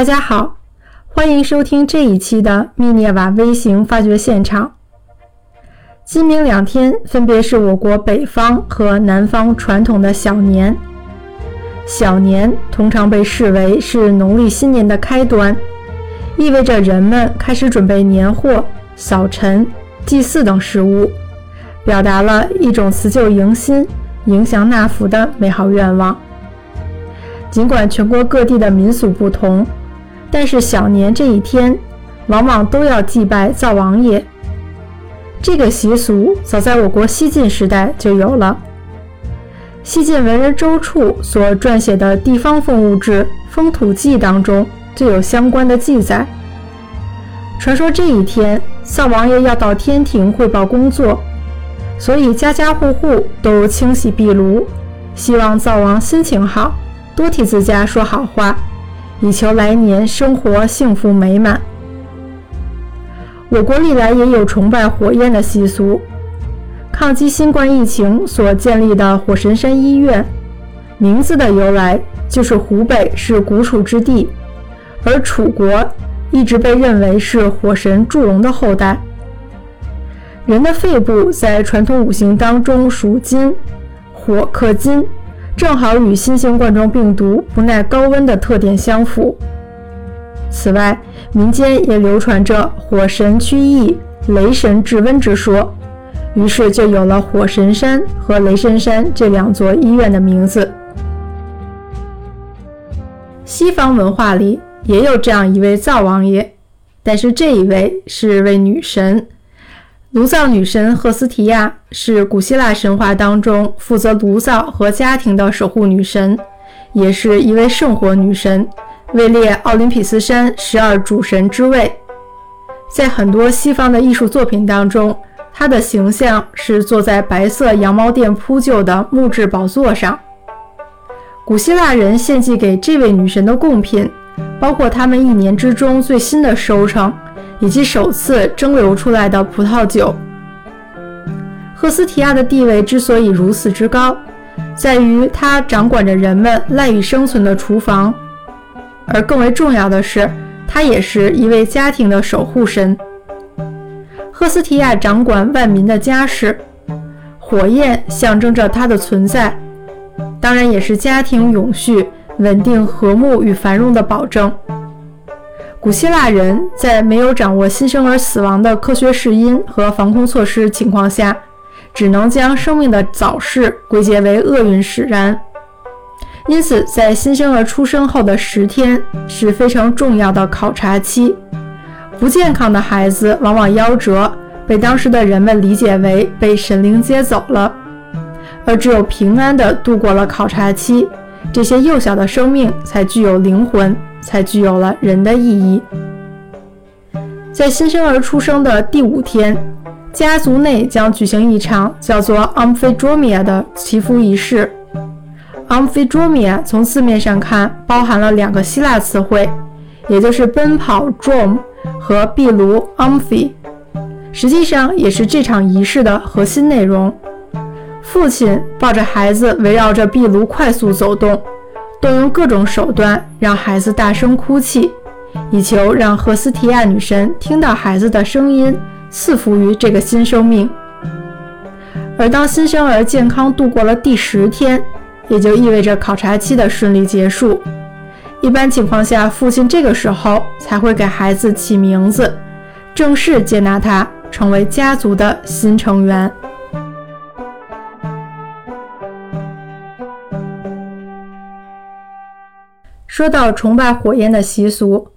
大家好，欢迎收听这一期的密涅瓦微型发掘现场。今明两天分别是我国北方和南方传统的小年。小年通常被视为是农历新年的开端，意味着人们开始准备年货、扫尘、祭祀等事务，表达了一种辞旧迎新、迎祥纳福的美好愿望。尽管全国各地的民俗不同，但是小年这一天，往往都要祭拜灶王爷。这个习俗早在我国西晋时代就有了。西晋文人周处所撰写的地方风物志《风土记》当中就有相关的记载。传说这一天，灶王爷要到天庭汇报工作，所以家家户户都清洗壁炉，希望灶王心情好。多替自家说好话，以求来年生活幸福美满。我国历来也有崇拜火焰的习俗。抗击新冠疫情所建立的火神山医院，名字的由来就是湖北是古楚之地，而楚国一直被认为是火神祝融的后代。人的肺部在传统五行当中属金，火克金。正好与新型冠状病毒不耐高温的特点相符。此外，民间也流传着火神驱疫、雷神治温之说，于是就有了火神山和雷神山这两座医院的名字。西方文化里也有这样一位灶王爷，但是这一位是位女神。炉灶女神赫斯提亚是古希腊神话当中负责炉灶和家庭的守护女神，也是一位圣火女神，位列奥林匹斯山十二主神之位。在很多西方的艺术作品当中，她的形象是坐在白色羊毛垫铺就的木质宝座上。古希腊人献祭给这位女神的贡品，包括他们一年之中最新的收成。以及首次蒸馏出来的葡萄酒。赫斯提亚的地位之所以如此之高，在于她掌管着人们赖以生存的厨房，而更为重要的是，她也是一位家庭的守护神。赫斯提亚掌管万民的家事，火焰象征着她的存在，当然也是家庭永续、稳定、和睦与繁荣的保证。古希腊人在没有掌握新生儿死亡的科学试因和防控措施情况下，只能将生命的早逝归结为厄运使然。因此，在新生儿出生后的十天是非常重要的考察期。不健康的孩子往往夭折，被当时的人们理解为被神灵接走了；而只有平安地度过了考察期，这些幼小的生命才具有灵魂。才具有了人的意义。在新生儿出生的第五天，家族内将举行一场叫做 Amphidromia 的祈福仪式。Amphidromia 从字面上看，包含了两个希腊词汇，也就是奔跑 Drom 和壁炉 Amphi，实际上也是这场仪式的核心内容。父亲抱着孩子，围绕着壁炉快速走动。动用各种手段让孩子大声哭泣，以求让赫斯提亚女神听到孩子的声音，赐福于这个新生命。而当新生儿健康度过了第十天，也就意味着考察期的顺利结束。一般情况下，父亲这个时候才会给孩子起名字，正式接纳他成为家族的新成员。说到崇拜火焰的习俗，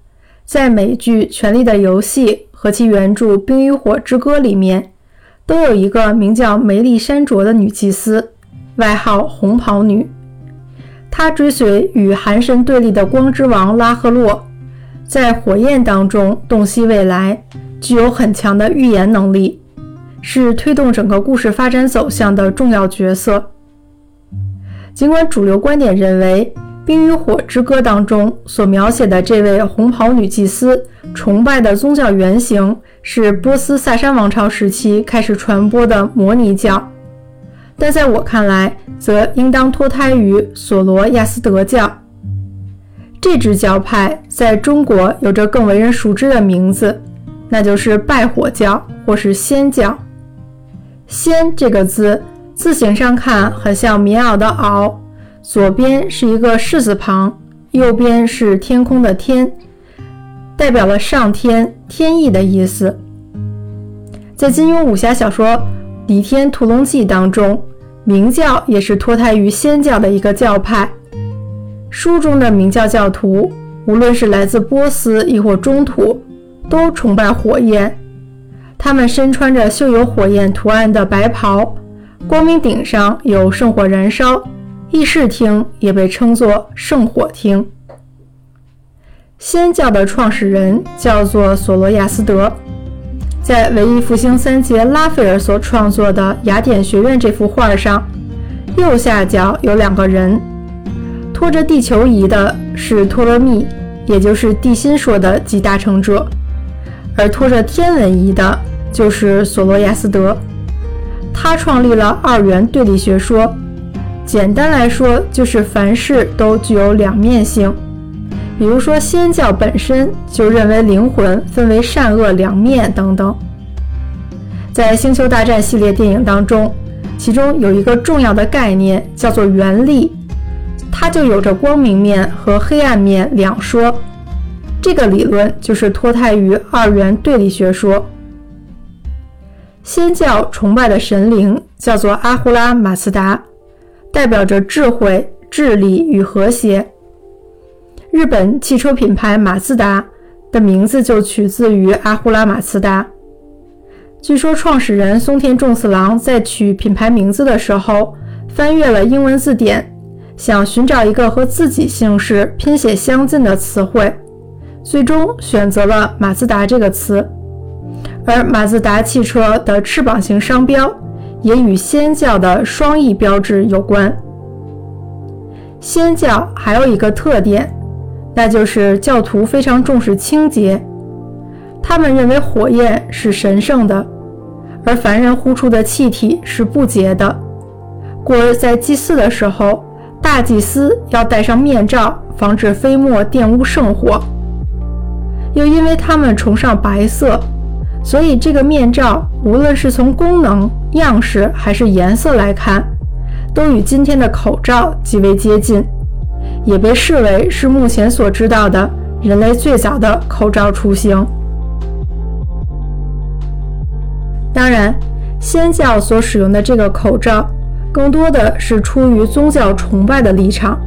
在美剧《权力的游戏》和其原著《冰与火之歌》里面，都有一个名叫梅丽珊卓的女祭司，外号红袍女。她追随与寒神对立的光之王拉赫洛，在火焰当中洞悉未来，具有很强的预言能力，是推动整个故事发展走向的重要角色。尽管主流观点认为，《冰与火之歌》当中所描写的这位红袍女祭司，崇拜的宗教原型是波斯萨珊王朝时期开始传播的摩尼教，但在我看来，则应当脱胎于索罗亚斯德教。这支教派在中国有着更为人熟知的名字，那就是拜火教或是仙教。仙这个字，字形上看很像棉袄的袄，左边是一个士字旁，右边是天空的天，代表了上天、天意的意思。在金庸武侠小说《倚天屠龙记》当中，明教也是脱胎于仙教的一个教派。书中的明教教徒，无论是来自波斯亦或中土，都崇拜火焰。他们身穿着绣有火焰图案的白袍，光明顶上有圣火燃烧，议事厅也被称作圣火厅。仙教的创始人叫做索罗亚斯德。在文艺复兴三杰拉斐尔所创作的《雅典学院》这幅画上，右下角有两个人，拖着地球仪的是托勒密，也就是地心说的集大成者，而拖着天文仪的就是索罗亚斯德。他创立了二元对立学说，简单来说就是凡事都具有两面性。比如说，仙教本身就认为灵魂分为善恶两面等等。在《星球大战》系列电影当中，其中有一个重要的概念叫做原力，它就有着光明面和黑暗面两说。这个理论就是脱胎于二元对立学说。仙教崇拜的神灵叫做阿胡拉马斯达，代表着智慧、智力与和谐。日本汽车品牌马自达的名字就取自于阿胡拉马自达。据说创始人松田重次郎在取品牌名字的时候，翻阅了英文字典，想寻找一个和自己姓氏拼写相近的词汇，最终选择了马自达这个词。而马自达汽车的翅膀型商标也与仙教的双翼标志有关。仙教还有一个特点。那就是教徒非常重视清洁，他们认为火焰是神圣的，而凡人呼出的气体是不洁的。故而在祭祀的时候，大祭司要戴上面罩，防止飞沫玷污圣火。又因为他们崇尚白色，所以这个面罩无论是从功能、样式还是颜色来看，都与今天的口罩极为接近。也被视为是目前所知道的人类最早的口罩雏形。当然，仙教所使用的这个口罩，更多的是出于宗教崇拜的立场，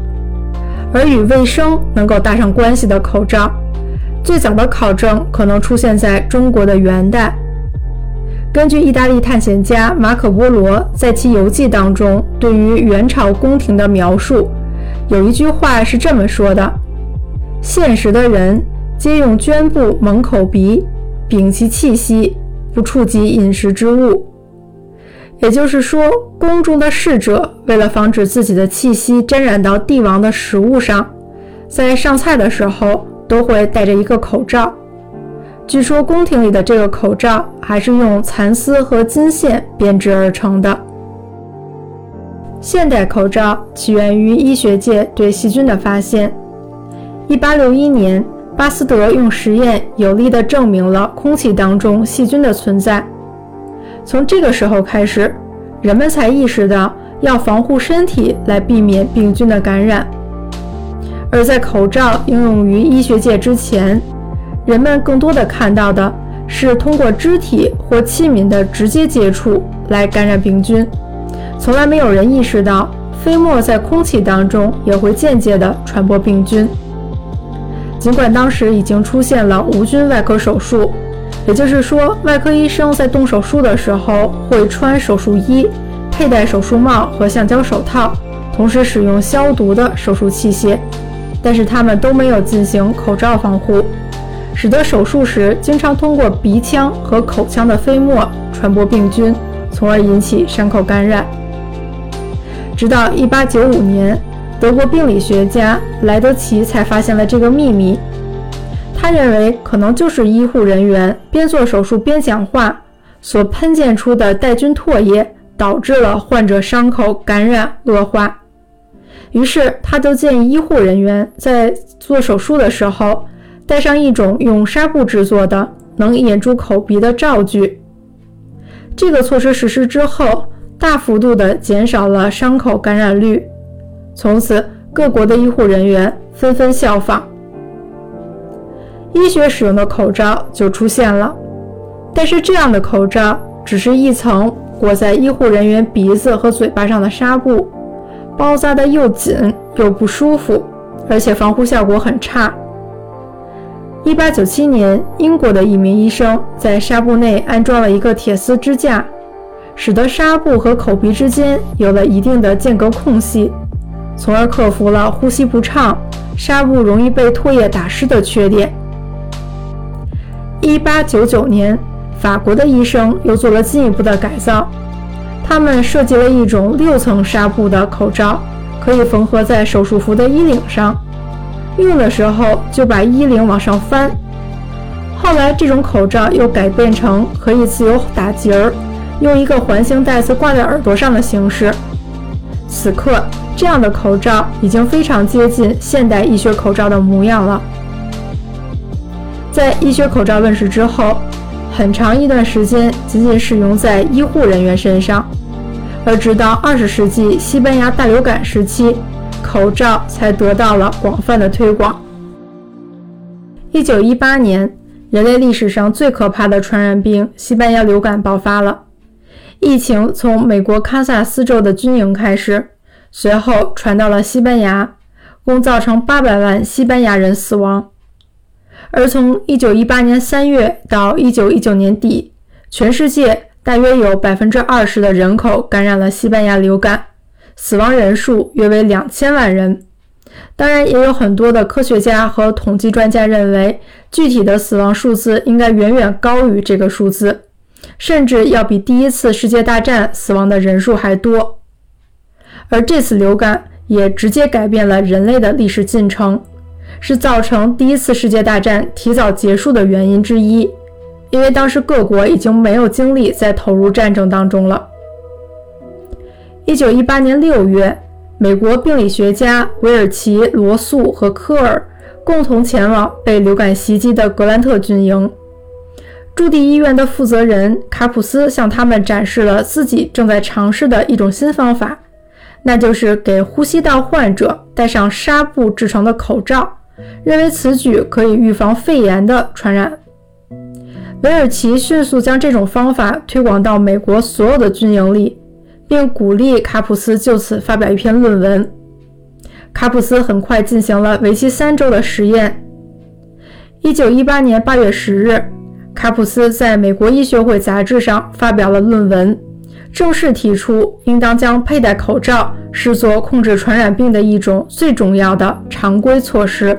而与卫生能够搭上关系的口罩，最早的考证可能出现在中国的元代。根据意大利探险家马可·波罗在其游记当中对于元朝宫廷的描述。有一句话是这么说的：“现实的人皆用绢布蒙口鼻，屏其气息，不触及饮食之物。”也就是说，宫中的侍者为了防止自己的气息沾染到帝王的食物上，在上菜的时候都会戴着一个口罩。据说宫廷里的这个口罩还是用蚕丝和金线编织而成的。现代口罩起源于医学界对细菌的发现。1861年，巴斯德用实验有力地证明了空气当中细菌的存在。从这个时候开始，人们才意识到要防护身体来避免病菌的感染。而在口罩应用于医学界之前，人们更多的看到的是通过肢体或器皿的直接接触来感染病菌。从来没有人意识到，飞沫在空气当中也会间接地传播病菌。尽管当时已经出现了无菌外科手术，也就是说，外科医生在动手术的时候会穿手术衣、佩戴手术帽和橡胶手套，同时使用消毒的手术器械，但是他们都没有进行口罩防护，使得手术时经常通过鼻腔和口腔的飞沫传播病菌，从而引起伤口感染。直到1895年，德国病理学家莱德奇才发现了这个秘密。他认为，可能就是医护人员边做手术边讲话所喷溅出的带菌唾液，导致了患者伤口感染恶化。于是他就建议医护人员在做手术的时候戴上一种用纱布制作的能掩住口鼻的罩具。这个措施实施之后，大幅度地减少了伤口感染率。从此，各国的医护人员纷纷效仿，医学使用的口罩就出现了。但是，这样的口罩只是一层裹在医护人员鼻子和嘴巴上的纱布，包扎的又紧又不舒服，而且防护效果很差。1897年，英国的一名医生在纱布内安装了一个铁丝支架，使得纱布和口鼻之间有了一定的间隔空隙，从而克服了呼吸不畅、纱布容易被唾液打湿的缺点。1899年，法国的医生又做了进一步的改造，他们设计了一种六层纱布的口罩，可以缝合在手术服的衣领上。用的时候就把衣领往上翻。后来这种口罩又改变成可以自由打结儿，用一个环形带子挂在耳朵上的形式。此刻，这样的口罩已经非常接近现代医学口罩的模样了。在医学口罩问世之后，很长一段时间仅仅使用在医护人员身上，而直到二十世纪西班牙大流感时期。口罩才得到了广泛的推广。一九一八年，人类历史上最可怕的传染病——西班牙流感爆发了。疫情从美国堪萨斯州的军营开始，随后传到了西班牙，共造成八百万西班牙人死亡。而从一九一八年三月到一九一九年底，全世界大约有百分之二十的人口感染了西班牙流感。死亡人数约为两千万人。当然，也有很多的科学家和统计专家认为，具体的死亡数字应该远远高于这个数字，甚至要比第一次世界大战死亡的人数还多。而这次流感也直接改变了人类的历史进程，是造成第一次世界大战提早结束的原因之一，因为当时各国已经没有精力再投入战争当中了。一九一八年六月，美国病理学家韦尔奇、罗素和科尔共同前往被流感袭击的格兰特军营。驻地医院的负责人卡普斯向他们展示了自己正在尝试的一种新方法，那就是给呼吸道患者戴上纱布制成的口罩，认为此举可以预防肺炎的传染。韦尔奇迅速将这种方法推广到美国所有的军营里。并鼓励卡普斯就此发表一篇论文。卡普斯很快进行了为期三周的实验。一九一八年八月十日，卡普斯在美国医学会杂志上发表了论文，正式提出应当将佩戴口罩视作控制传染病的一种最重要的常规措施。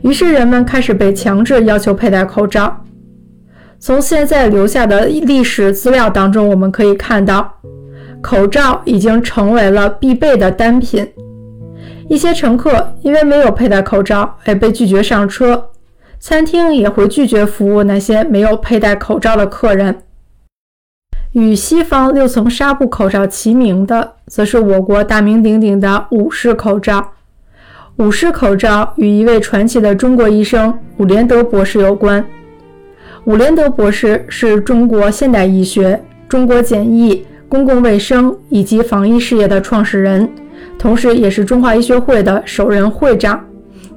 于是，人们开始被强制要求佩戴口罩。从现在留下的历史资料当中，我们可以看到，口罩已经成为了必备的单品。一些乘客因为没有佩戴口罩而被拒绝上车，餐厅也会拒绝服务那些没有佩戴口罩的客人。与西方六层纱布口罩齐名的，则是我国大名鼎鼎的武士口罩。武士口罩与一位传奇的中国医生伍连德博士有关。伍连德博士是中国现代医学、中国简易、公共卫生以及防疫事业的创始人，同时也是中华医学会的首任会长，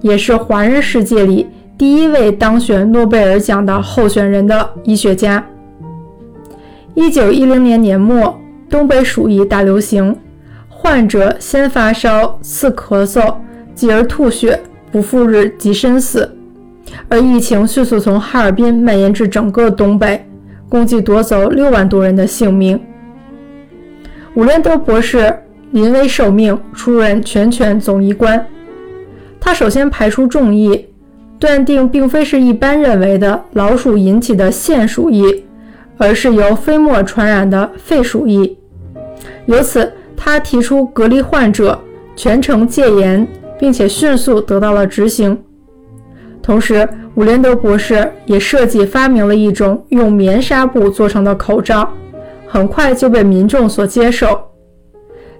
也是华人世界里第一位当选诺贝尔奖的候选人的医学家。一九一零年年末，东北鼠疫大流行，患者先发烧、次咳嗽，继而吐血，不复日即身死。而疫情迅速从哈尔滨蔓延至整个东北，共计夺走六万多人的性命。伍连德博士临危受命，出任全权总医官。他首先排除众议，断定并非是一般认为的老鼠引起的腺鼠疫，而是由飞沫传染的肺鼠疫。由此，他提出隔离患者、全程戒严，并且迅速得到了执行。同时，伍连德博士也设计发明了一种用棉纱布做成的口罩，很快就被民众所接受。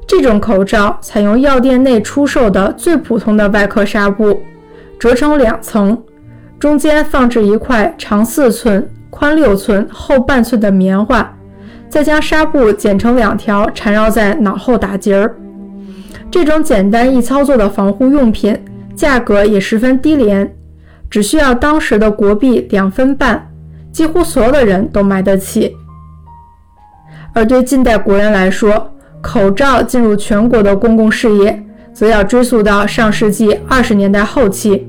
这种口罩采用药店内出售的最普通的外科纱布，折成两层，中间放置一块长四寸、宽六寸、厚半寸的棉花，再将纱布剪成两条，缠绕在脑后打结儿。这种简单易操作的防护用品，价格也十分低廉，只需要当时的国币两分半，几乎所有的人都买得起。而对近代国人来说，口罩进入全国的公共事业，则要追溯到上世纪二十年代后期。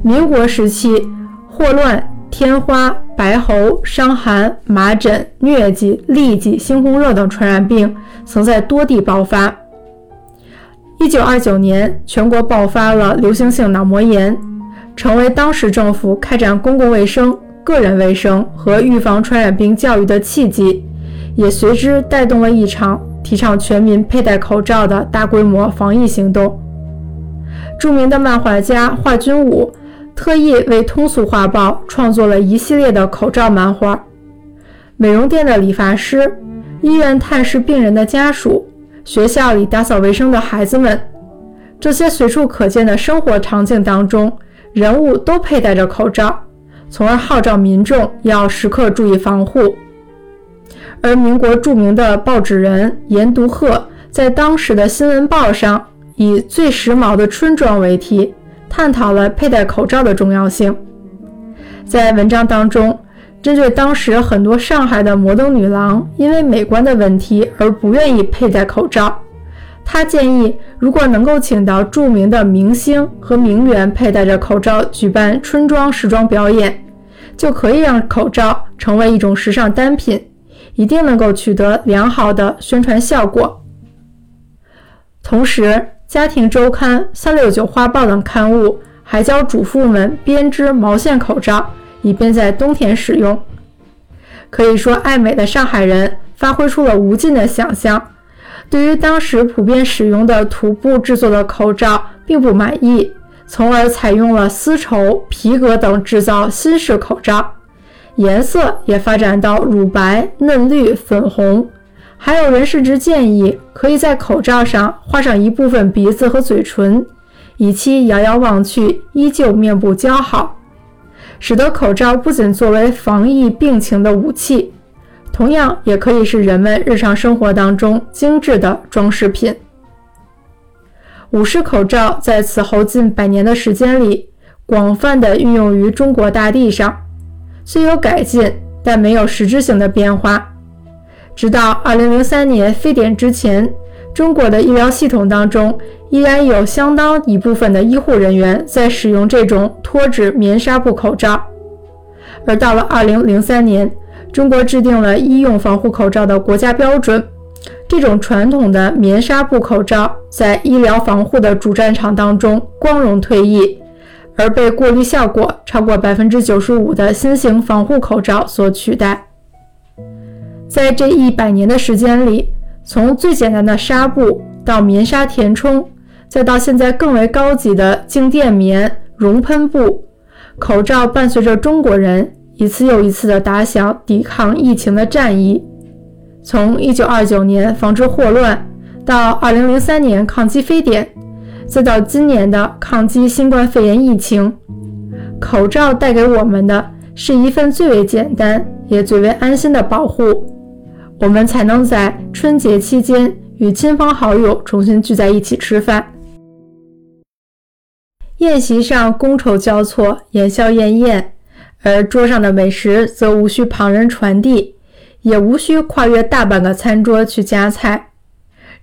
民国时期，霍乱、天花、白喉、伤寒、麻疹、疟疾、痢疾、猩红热等传染病曾在多地爆发。一九二九年，全国爆发了流行性脑膜炎，成为当时政府开展公共卫生、个人卫生和预防传染病教育的契机。也随之带动了一场提倡全民佩戴口罩的大规模防疫行动。著名的漫画家华君武特意为通俗画报创作了一系列的口罩漫画。美容店的理发师、医院探视病人的家属、学校里打扫卫生的孩子们，这些随处可见的生活场景当中，人物都佩戴着口罩，从而号召民众要时刻注意防护。而民国著名的报纸人严独鹤，在当时的新闻报上以“最时髦的春装”为题，探讨了佩戴口罩的重要性。在文章当中，针对当时很多上海的摩登女郎因为美观的问题而不愿意佩戴口罩，他建议，如果能够请到著名的明星和名媛佩戴着口罩举办春装时装表演，就可以让口罩成为一种时尚单品。一定能够取得良好的宣传效果。同时，《家庭周刊》《三六九画报》等刊物还教主妇们编织毛线口罩，以便在冬天使用。可以说，爱美的上海人发挥出了无尽的想象，对于当时普遍使用的土布制作的口罩并不满意，从而采用了丝绸、皮革等制造新式口罩。颜色也发展到乳白、嫩绿、粉红，还有人甚至建议可以在口罩上画上一部分鼻子和嘴唇，以期遥遥望去依旧面部姣好，使得口罩不仅作为防疫病情的武器，同样也可以是人们日常生活当中精致的装饰品。武士口罩在此后近百年的时间里，广泛的运用于中国大地上。虽有改进，但没有实质性的变化。直到2003年非典之前，中国的医疗系统当中依然有相当一部分的医护人员在使用这种脱脂棉纱布口罩。而到了2003年，中国制定了医用防护口罩的国家标准，这种传统的棉纱布口罩在医疗防护的主战场当中光荣退役。而被过滤效果超过百分之九十五的新型防护口罩所取代。在这一百年的时间里，从最简单的纱布到棉纱填充，再到现在更为高级的静电棉、熔喷布，口罩伴随着中国人一次又一次的打响抵抗疫情的战役。从一九二九年防治霍乱，到二零零三年抗击非典。再到今年的抗击新冠肺炎疫情，口罩带给我们的是一份最为简单也最为安心的保护，我们才能在春节期间与亲朋好友重新聚在一起吃饭。宴席上觥筹交错，言笑晏晏，而桌上的美食则无需旁人传递，也无需跨越大半个餐桌去夹菜。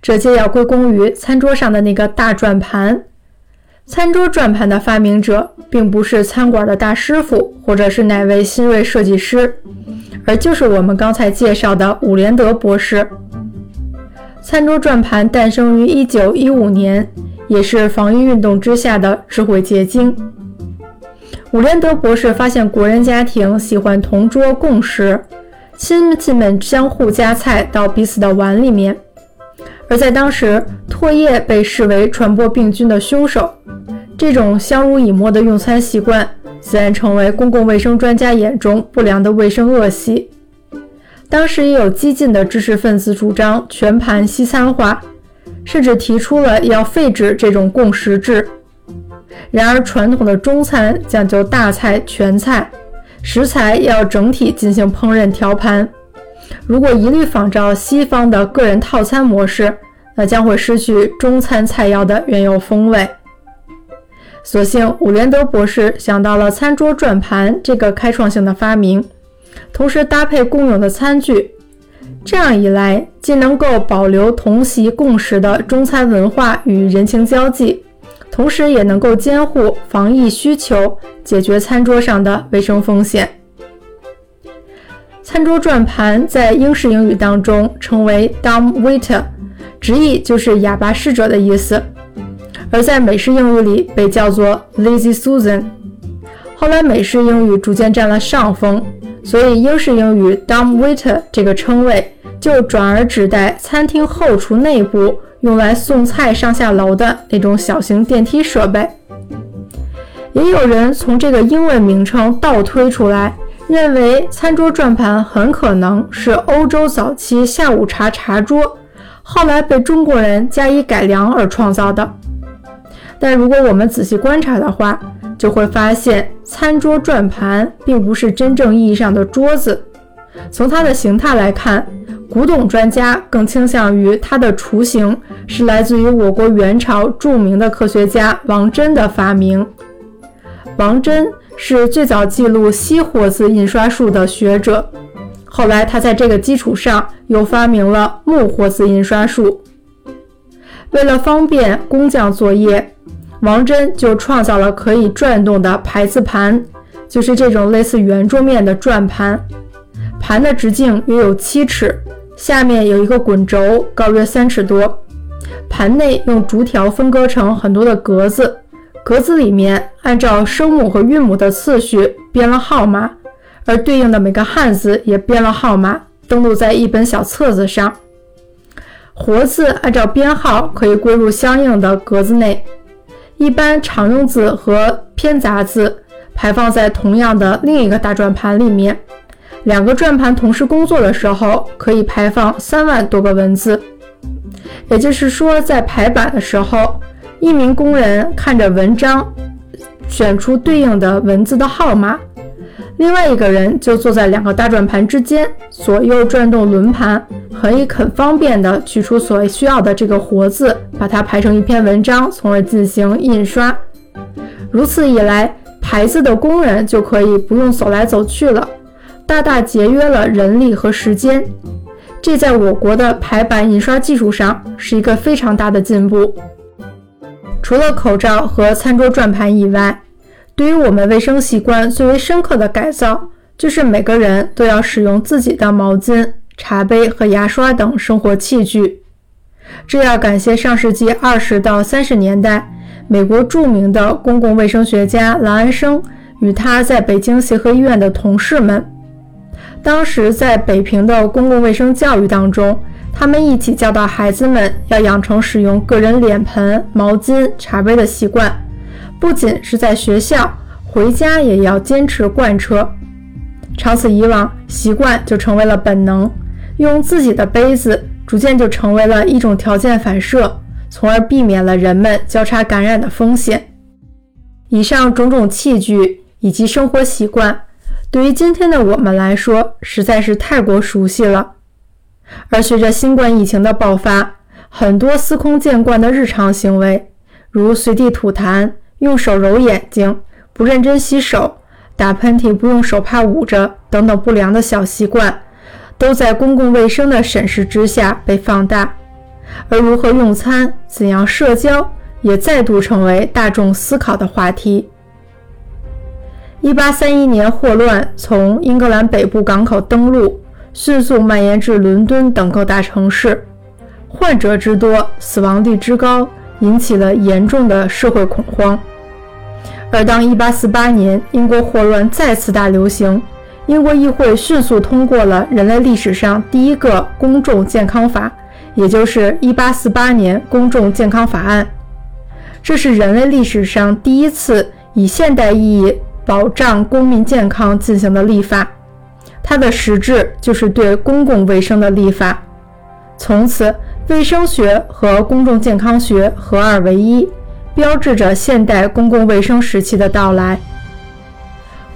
这皆要归功于餐桌上的那个大转盘。餐桌转盘的发明者，并不是餐馆的大师傅，或者是哪位新锐设计师，而就是我们刚才介绍的伍连德博士。餐桌转盘诞生于1915年，也是防疫运动之下的智慧结晶。伍连德博士发现国人家庭喜欢同桌共食，亲戚们相互夹菜到彼此的碗里面。而在当时，唾液被视为传播病菌的凶手，这种相濡以沫的用餐习惯，自然成为公共卫生专家眼中不良的卫生恶习。当时也有激进的知识分子主张全盘西餐化，甚至提出了要废止这种共食制。然而，传统的中餐讲究大菜全菜，食材要整体进行烹饪调盘。如果一律仿照西方的个人套餐模式，那将会失去中餐菜肴的原有风味。所幸，伍连德博士想到了餐桌转盘这个开创性的发明，同时搭配共用的餐具，这样一来，既能够保留同席共食的中餐文化与人情交际。同时也能够监护防疫需求，解决餐桌上的卫生风险。餐桌转盘在英式英语当中称为 dumb waiter，直译就是哑巴侍者的意思；而在美式英语里被叫做 lazy Susan。后来美式英语逐渐占了上风，所以英式英语 dumb waiter 这个称谓就转而指代餐厅后厨内部。用来送菜上下楼的那种小型电梯设备，也有人从这个英文名称倒推出来，认为餐桌转盘很可能是欧洲早期下午茶茶桌，后来被中国人加以改良而创造的。但如果我们仔细观察的话，就会发现餐桌转盘并不是真正意义上的桌子，从它的形态来看。古董专家更倾向于它的雏形是来自于我国元朝著名的科学家王真的发明。王真是最早记录西活字印刷术的学者，后来他在这个基础上又发明了木活字印刷术。为了方便工匠作业，王真就创造了可以转动的排字盘，就是这种类似圆桌面的转盘，盘的直径约有七尺。下面有一个滚轴，高约三尺多。盘内用竹条分割成很多的格子，格子里面按照声母和韵母的次序编了号码，而对应的每个汉字也编了号码，登录在一本小册子上。活字按照编号可以归入相应的格子内。一般常用字和偏杂字排放在同样的另一个大转盘里面。两个转盘同时工作的时候，可以排放三万多个文字。也就是说，在排版的时候，一名工人看着文章，选出对应的文字的号码，另外一个人就坐在两个大转盘之间，左右转动轮盘，可以很方便的取出所需要的这个活字，把它排成一篇文章，从而进行印刷。如此一来，排字的工人就可以不用走来走去了。大大节约了人力和时间，这在我国的排版印刷技术上是一个非常大的进步。除了口罩和餐桌转盘以外，对于我们卫生习惯最为深刻的改造，就是每个人都要使用自己的毛巾、茶杯和牙刷等生活器具。这要感谢上世纪二十到三十年代美国著名的公共卫生学家兰安生与他在北京协和医院的同事们。当时在北平的公共卫生教育当中，他们一起教导孩子们要养成使用个人脸盆、毛巾、茶杯的习惯，不仅是在学校，回家也要坚持贯彻。长此以往，习惯就成为了本能，用自己的杯子逐渐就成为了一种条件反射，从而避免了人们交叉感染的风险。以上种种器具以及生活习惯。对于今天的我们来说，实在是太过熟悉了。而随着新冠疫情的爆发，很多司空见惯的日常行为，如随地吐痰、用手揉眼睛、不认真洗手、打喷嚏不用手帕捂着等等不良的小习惯，都在公共卫生的审视之下被放大。而如何用餐、怎样社交，也再度成为大众思考的话题。一八三一年，霍乱从英格兰北部港口登陆，迅速蔓延至伦敦等各大城市，患者之多，死亡率之高，引起了严重的社会恐慌。而当一八四八年英国霍乱再次大流行，英国议会迅速通过了人类历史上第一个公众健康法，也就是一八四八年公众健康法案。这是人类历史上第一次以现代意义。保障公民健康进行的立法，它的实质就是对公共卫生的立法。从此，卫生学和公众健康学合二为一，标志着现代公共卫生时期的到来。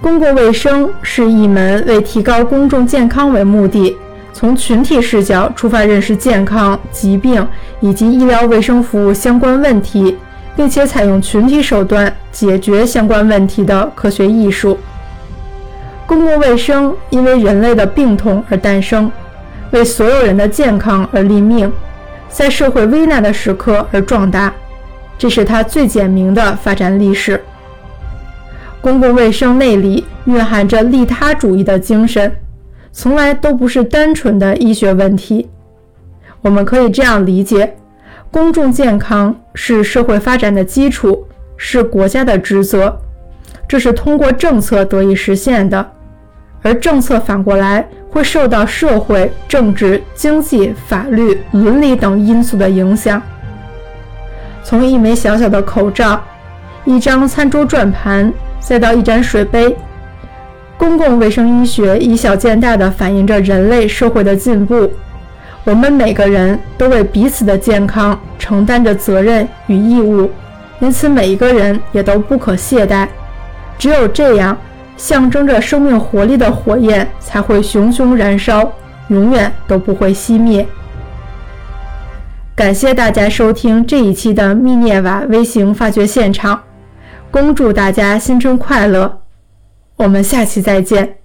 公共卫生是一门为提高公众健康为目的，从群体视角出发认识健康、疾病以及医疗卫生服务相关问题，并且采用群体手段解决相关问题的科学艺术。公共卫生因为人类的病痛而诞生，为所有人的健康而立命，在社会危难的时刻而壮大，这是它最简明的发展历史。公共卫生内里蕴含着利他主义的精神，从来都不是单纯的医学问题。我们可以这样理解：公众健康是社会发展的基础，是国家的职责，这是通过政策得以实现的。而政策反过来会受到社会、政治、经济、法律、伦理等因素的影响。从一枚小小的口罩，一张餐桌转盘。再到一盏水杯，公共卫生医学以小见大地反映着人类社会的进步。我们每个人都为彼此的健康承担着责任与义务，因此每一个人也都不可懈怠。只有这样，象征着生命活力的火焰才会熊熊燃烧，永远都不会熄灭。感谢大家收听这一期的密涅瓦微型发掘现场。恭祝大家新春快乐！我们下期再见。